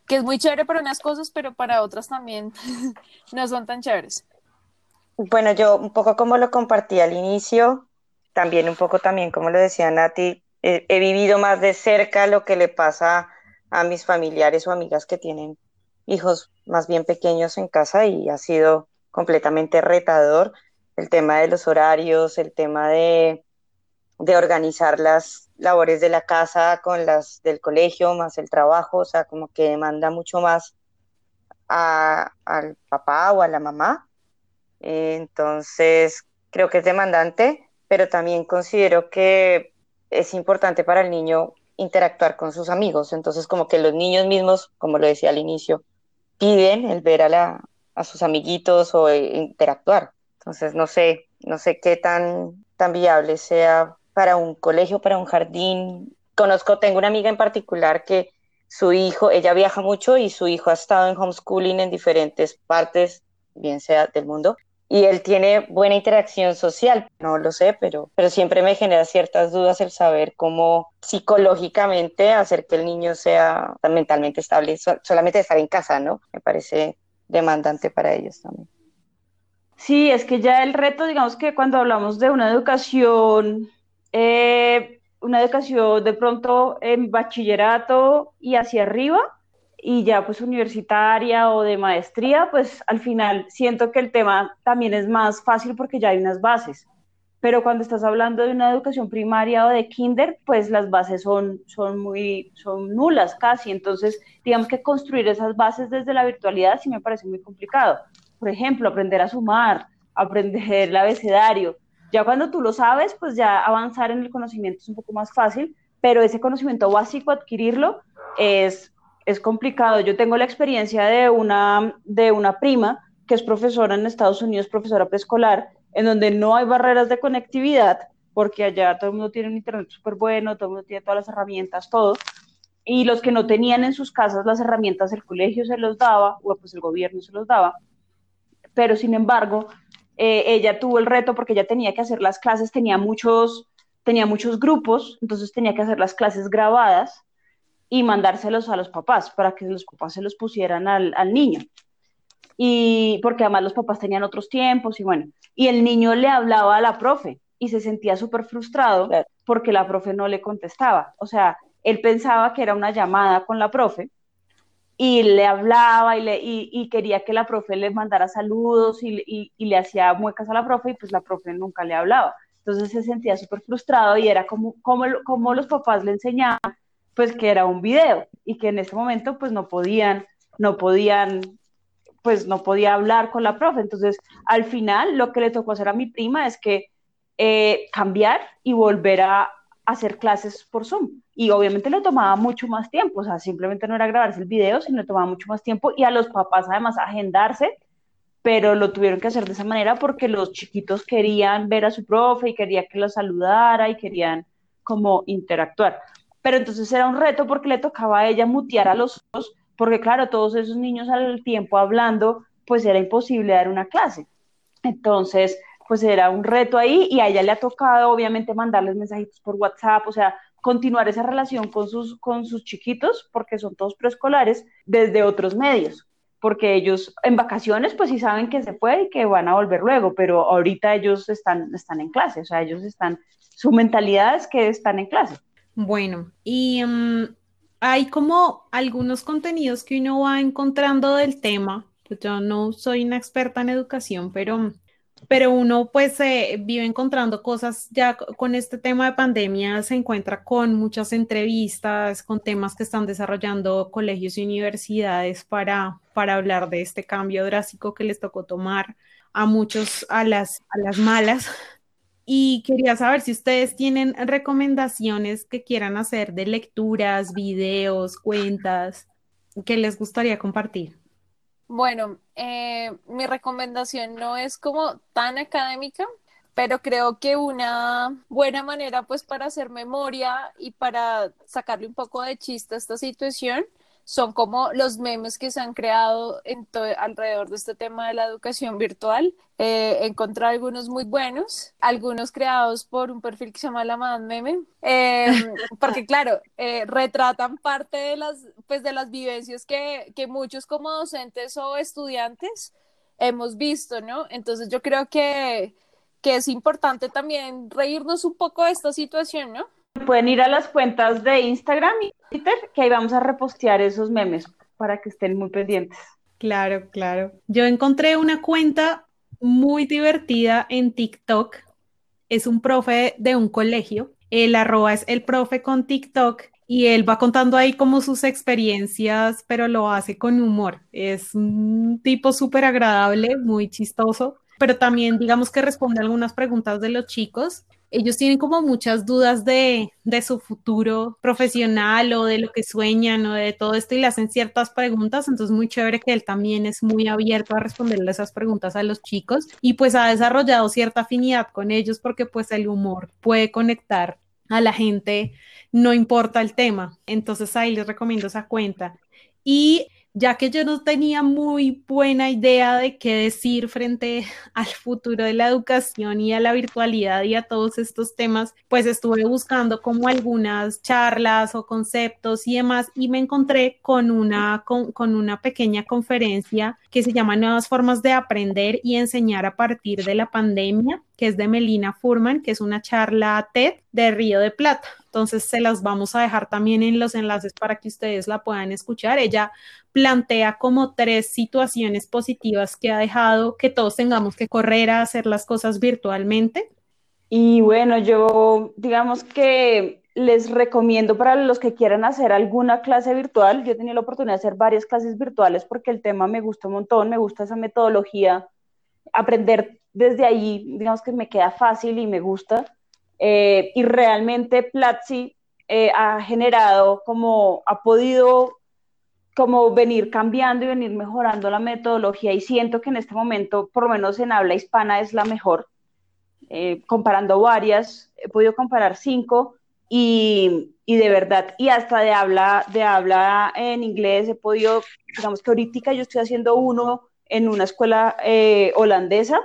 que es muy chévere para unas cosas, pero para otras también no son tan chéveres. Bueno, yo un poco como lo compartí al inicio, también un poco también como lo decía Nati, he vivido más de cerca lo que le pasa a mis familiares o amigas que tienen hijos más bien pequeños en casa y ha sido completamente retador el tema de los horarios, el tema de de organizar las labores de la casa con las del colegio, más el trabajo, o sea, como que demanda mucho más al papá o a la mamá. entonces, creo que es demandante, pero también considero que es importante para el niño interactuar con sus amigos. Entonces, como que los niños mismos, como lo decía al inicio, piden el ver a, la, a sus amiguitos o eh, interactuar. Entonces, no sé, no sé qué tan, tan viable sea para un colegio, para un jardín. Conozco, tengo una amiga en particular que su hijo, ella viaja mucho y su hijo ha estado en homeschooling en diferentes partes, bien sea del mundo, y él tiene buena interacción social, no lo sé, pero, pero siempre me genera ciertas dudas el saber cómo psicológicamente hacer que el niño sea mentalmente estable, solamente estar en casa, ¿no? Me parece demandante para ellos también. Sí, es que ya el reto, digamos que cuando hablamos de una educación, eh, una educación de pronto en bachillerato y hacia arriba, y ya pues universitaria o de maestría, pues al final siento que el tema también es más fácil porque ya hay unas bases. Pero cuando estás hablando de una educación primaria o de kinder, pues las bases son, son muy, son nulas casi. Entonces, digamos que construir esas bases desde la virtualidad sí me parece muy complicado. Por ejemplo, aprender a sumar, aprender el abecedario. Ya cuando tú lo sabes, pues ya avanzar en el conocimiento es un poco más fácil, pero ese conocimiento básico, adquirirlo, es es complicado. Yo tengo la experiencia de una, de una prima que es profesora en Estados Unidos, profesora preescolar, en donde no hay barreras de conectividad, porque allá todo el mundo tiene un internet súper bueno, todo el mundo tiene todas las herramientas, todo. Y los que no tenían en sus casas las herramientas, el colegio se los daba, o pues el gobierno se los daba. Pero sin embargo, eh, ella tuvo el reto porque ella tenía que hacer las clases, tenía muchos, tenía muchos grupos, entonces tenía que hacer las clases grabadas y mandárselos a los papás para que los papás se los pusieran al, al niño. Y porque además los papás tenían otros tiempos y bueno, y el niño le hablaba a la profe y se sentía súper frustrado porque la profe no le contestaba. O sea, él pensaba que era una llamada con la profe y le hablaba y, le, y, quería que la profe le mandara saludos y, le hacía muecas a la profe y pues la profe nunca le hablaba. Entonces se sentía súper frustrado y era como, como, como los papás le enseñaban pues que era un video y que en ese momento pues no podían, no podían, pues no podía hablar con la profe. Entonces, al final lo que le tocó hacer a mi prima es que eh, cambiar y volver a hacer clases por Zoom. Y obviamente le tomaba mucho más tiempo, o sea, simplemente no era grabarse el video, sino le tomaba mucho más tiempo y a los papás además agendarse, pero lo tuvieron que hacer de esa manera porque los chiquitos querían ver a su profe y quería que los saludara y querían como interactuar pero entonces era un reto porque le tocaba a ella mutear a los otros, porque claro, todos esos niños al tiempo hablando, pues era imposible dar una clase. Entonces, pues era un reto ahí y a ella le ha tocado obviamente mandarles mensajitos por WhatsApp, o sea, continuar esa relación con sus, con sus chiquitos, porque son todos preescolares, desde otros medios, porque ellos en vacaciones pues sí saben que se puede y que van a volver luego, pero ahorita ellos están, están en clase, o sea, ellos están, su mentalidad es que están en clase. Bueno, y mm, hay como algunos contenidos que uno va encontrando del tema. Pues yo no soy una experta en educación, pero, pero uno pues eh, vive encontrando cosas ya con este tema de pandemia, se encuentra con muchas entrevistas, con temas que están desarrollando colegios y universidades para, para hablar de este cambio drástico que les tocó tomar a muchos a las, a las malas y quería saber si ustedes tienen recomendaciones que quieran hacer de lecturas, videos, cuentas, que les gustaría compartir. Bueno, eh, mi recomendación no es como tan académica, pero creo que una buena manera pues para hacer memoria y para sacarle un poco de chiste a esta situación son como los memes que se han creado en alrededor de este tema de la educación virtual. Eh, encontré algunos muy buenos, algunos creados por un perfil que se llama La Madame Meme, em, porque claro, eh, retratan parte de las, pues, de las vivencias que, que muchos como docentes o estudiantes hemos visto, ¿no? Entonces yo creo que, que es importante también reírnos un poco de esta situación, ¿no? Pueden ir a las cuentas de Instagram y Twitter, que ahí vamos a repostear esos memes para que estén muy pendientes. Claro, claro. Yo encontré una cuenta muy divertida en TikTok. Es un profe de un colegio. El arroba es el profe con TikTok y él va contando ahí como sus experiencias, pero lo hace con humor. Es un tipo súper agradable, muy chistoso, pero también digamos que responde algunas preguntas de los chicos ellos tienen como muchas dudas de, su futuro profesional o de lo que sueñan o de todo esto y le hacen ciertas preguntas, entonces muy chévere que él también es muy abierto a responderle esas preguntas a los chicos y pues ha desarrollado cierta afinidad con ellos porque pues el humor puede conectar a la gente, no importa el tema, entonces ahí les recomiendo esa cuenta. Y ya que yo no tenía muy buena idea de qué decir frente al futuro de la educación y a la virtualidad y a todos estos temas, pues estuve buscando como algunas charlas o conceptos y demás y me encontré con una, con, una pequeña conferencia que se llama Nuevas formas de aprender y enseñar a partir de la pandemia, que es de Melina Furman, que es una charla TED de Río de Plata. Entonces se las vamos a dejar también en los enlaces para que ustedes la puedan escuchar. Ella plantea como tres situaciones positivas que ha dejado que todos tengamos que correr a hacer las cosas virtualmente. Y bueno, yo digamos que les recomiendo para los que quieran hacer alguna clase virtual, yo he tenido la oportunidad de hacer varias clases virtuales porque el tema me gusta un montón, me gusta esa metodología, aprender desde ahí, digamos que me queda fácil y me gusta. Eh, y realmente Platzi eh, ha generado como, ha podido como venir cambiando y venir mejorando la metodología y siento que en este momento, por lo menos en habla hispana, es la mejor. Eh, comparando varias, he podido comparar cinco y, y, de verdad, y hasta de habla, de habla en inglés, he podido, digamos que ahorita yo estoy haciendo uno en una escuela holandesa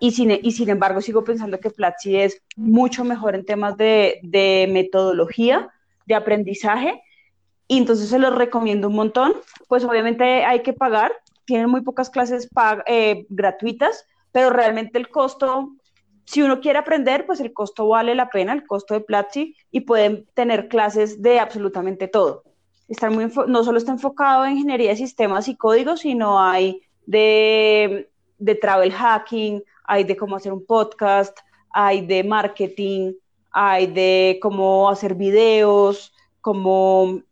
y sin, y sin embargo sigo pensando que Platzi es mucho mejor en temas de, de metodología, de aprendizaje, y entonces se los recomiendo un montón. Pues obviamente hay que pagar, tienen muy pocas clases eh, gratuitas, pero realmente el costo, si uno quiere aprender, pues el costo vale la pena, el costo de Platzi, y pueden tener clases de absolutamente todo. Está muy, no solo está enfocado en ingeniería de sistemas y códigos, sino hay de, de travel hacking, hay de cómo hacer un podcast, hay de marketing, hay de cómo hacer videos, cómo,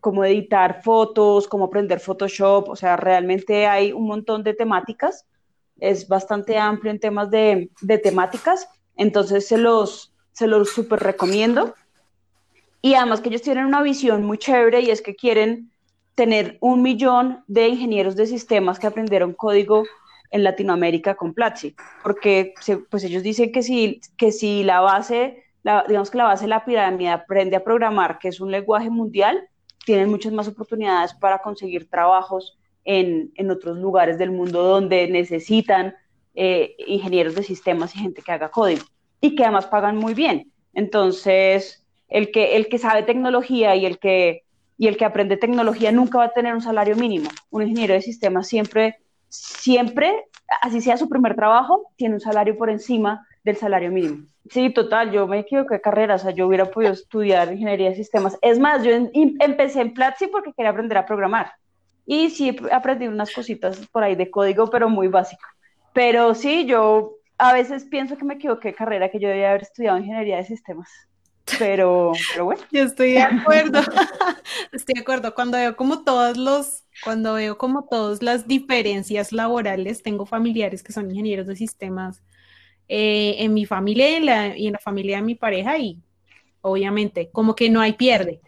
cómo editar fotos, cómo aprender Photoshop, o sea, realmente hay un montón de temáticas, es bastante amplio en temas de, de temáticas, entonces se los, se los súper recomiendo. Y además que ellos tienen una visión muy chévere y es que quieren tener un millón de ingenieros de sistemas que aprendieron código en Latinoamérica con Platzi, porque pues ellos dicen que si, que si la base, digamos que la base de la pirámide aprende a programar, que es un lenguaje mundial, tienen muchas más oportunidades para conseguir trabajos en, en otros lugares del mundo donde necesitan eh, ingenieros de sistemas y gente que haga código y que además pagan muy bien. Entonces, el que, el que sabe tecnología y el que, y el que aprende tecnología nunca va a tener un salario mínimo. Un ingeniero de sistemas siempre siempre, así sea su primer trabajo, tiene un salario por encima del salario mínimo. Sí, total, yo me equivoqué de carrera, o sea, yo hubiera podido estudiar ingeniería de sistemas. Es más, yo empecé en Platzi porque quería aprender a programar. Y sí, aprendí unas cositas por ahí de código, pero muy básico. Pero sí, yo a veces pienso que me equivoqué de carrera, que yo debía haber estudiado ingeniería de sistemas. Pero, pero bueno. Yo estoy de acuerdo. estoy de acuerdo. Cuando veo como todos los, cuando veo como todas las diferencias laborales, tengo familiares que son ingenieros de sistemas eh, en mi familia y en, la, y en la familia de mi pareja y obviamente como que no hay pierde.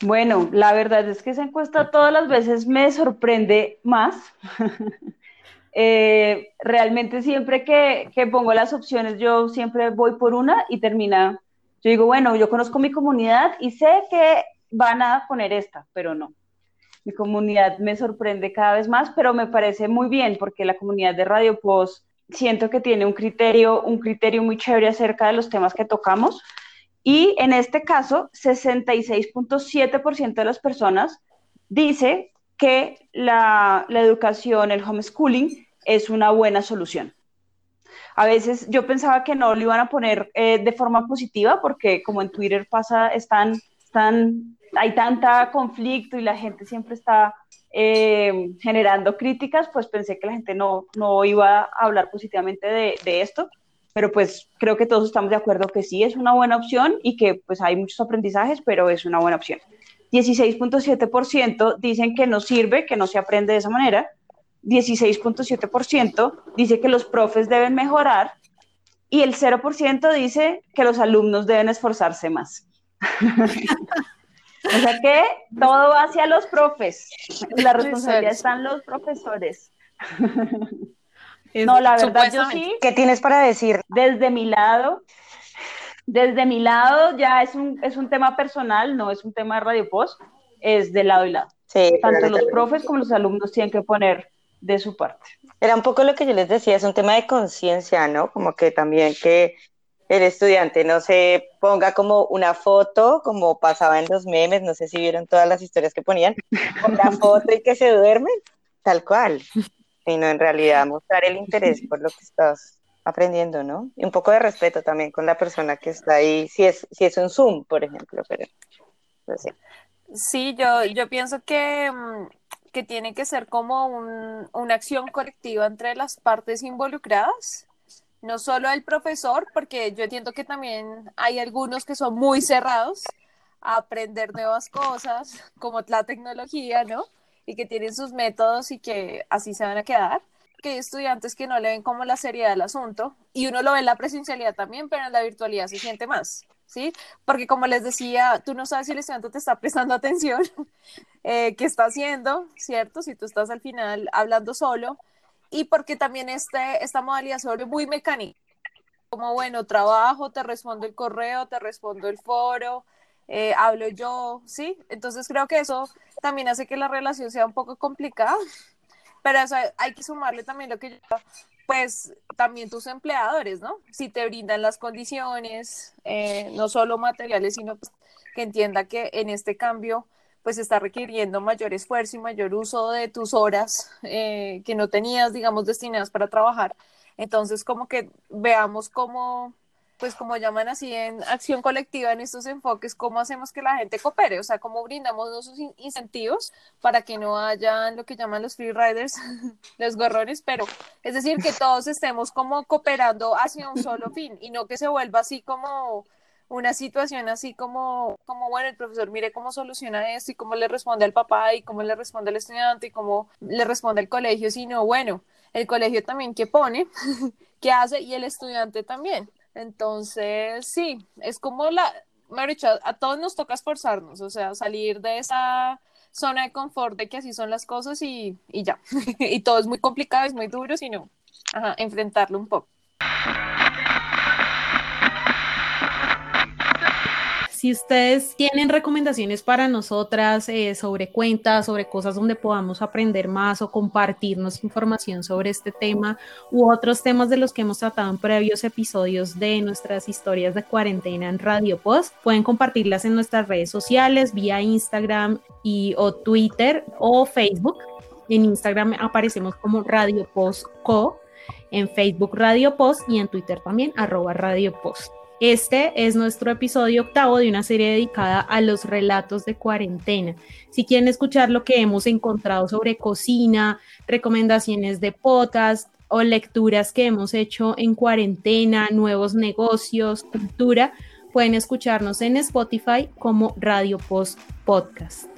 Bueno, la verdad es que esa encuesta todas las veces me sorprende más. Eh, realmente siempre que, que, pongo las opciones, yo siempre voy por una y termina. Yo digo, bueno, yo conozco mi comunidad y sé que van a poner esta, pero no. Mi comunidad me sorprende cada vez más, pero me parece muy bien porque la comunidad de Radio Post siento que tiene un criterio, un criterio muy chévere acerca de los temas que tocamos. Y en este caso, 66.7% de las personas dice que la, la educación, el homeschooling, es una buena solución. A veces yo pensaba que no lo iban a poner eh, de forma positiva porque como en Twitter pasa, están, están, hay tanta conflicto y la gente siempre está eh, generando críticas, pues pensé que la gente no, no iba a hablar positivamente de, de, esto, pero pues creo que todos estamos de acuerdo que sí es una buena opción y que pues hay muchos aprendizajes, pero es una buena opción. 16.7% dicen que no sirve, que no se aprende de esa manera. 16.7% dice que los profes deben mejorar y el 0% dice que los alumnos deben esforzarse más. o sea que todo va hacia los profes. La responsabilidad está en los profesores. no, la verdad yo sí. ¿Qué tienes para decir? Desde mi lado, desde mi lado ya es un, es un tema personal, no es un tema de Radio Post, es de lado y lado. Tanto los profes como los alumnos tienen que poner de su parte. Era un poco lo que yo les decía, es un tema de conciencia, ¿no? Como que también que el estudiante no se ponga como una foto, como pasaba en los memes, no sé si vieron todas las historias que ponían, una foto y que se duermen, tal cual, sino en realidad mostrar el interés por lo que estás aprendiendo, ¿no? Y un poco de respeto también con la persona que está ahí, si es, si es un Zoom, por ejemplo, pero pues sí. yo, yo pienso que, mm, que tiene que ser como una acción colectiva entre las partes involucradas, no solo el profesor, porque yo entiendo que también hay algunos que son muy cerrados a aprender nuevas cosas, como la tecnología, ¿no? Y que tienen sus métodos y que así se van a quedar que hay estudiantes que no le ven como la seriedad del asunto y uno lo ve en la presencialidad también, pero en la virtualidad se siente más, ¿sí? Porque como les decía, tú no sabes si el estudiante te está prestando atención, eh, qué está haciendo, ¿cierto? Si tú estás al final hablando solo y porque también este, esta modalidad se vuelve muy mecánica, como bueno, trabajo, te respondo el correo, te respondo el foro, eh, hablo yo, ¿sí? Entonces creo que eso también hace que la relación sea un poco complicada pero eso hay que sumarle también lo que yo, pues también tus empleadores, ¿no? Si te brindan las condiciones, eh, no solo materiales, sino pues, que entienda que en este cambio pues está requiriendo mayor esfuerzo y mayor uso de tus horas eh, que no tenías, digamos, destinadas para trabajar. Entonces, como que veamos cómo pues como llaman así en acción colectiva en estos enfoques, cómo hacemos que la gente coopere, o sea, cómo brindamos nuestros incentivos para que no haya lo que llaman los free riders, los gorrones, pero es decir, que todos estemos como cooperando hacia un solo fin y no que se vuelva así como una situación así como, como, bueno, el profesor mire cómo soluciona esto y cómo le responde al papá y cómo le responde al estudiante y cómo le responde al colegio, sino bueno, el colegio también que pone, qué hace y el estudiante también. Entonces, sí, es como la, me dicho, a todos nos toca esforzarnos, o sea, salir de esa zona de confort de que así son las cosas y, y ya. y todo es muy complicado, es muy duro, sino ajá, enfrentarlo un poco. Si ustedes tienen recomendaciones para nosotras eh, sobre cuentas, sobre cosas donde podamos aprender más o compartirnos información sobre este tema u otros temas de los que hemos tratado en previos episodios de nuestras historias de cuarentena en Radio Post, pueden compartirlas en nuestras redes sociales, vía Instagram y o Twitter o Facebook. En Instagram aparecemos como Radio Post Co, en Facebook Radio Post y en Twitter también arroba Radio Post. Este es nuestro episodio octavo de una serie dedicada a los relatos de cuarentena. Si quieren escuchar lo que hemos encontrado sobre cocina, recomendaciones de podcast o lecturas que hemos hecho en cuarentena, nuevos negocios, cultura, pueden escucharnos en Spotify como Radio Post Podcast.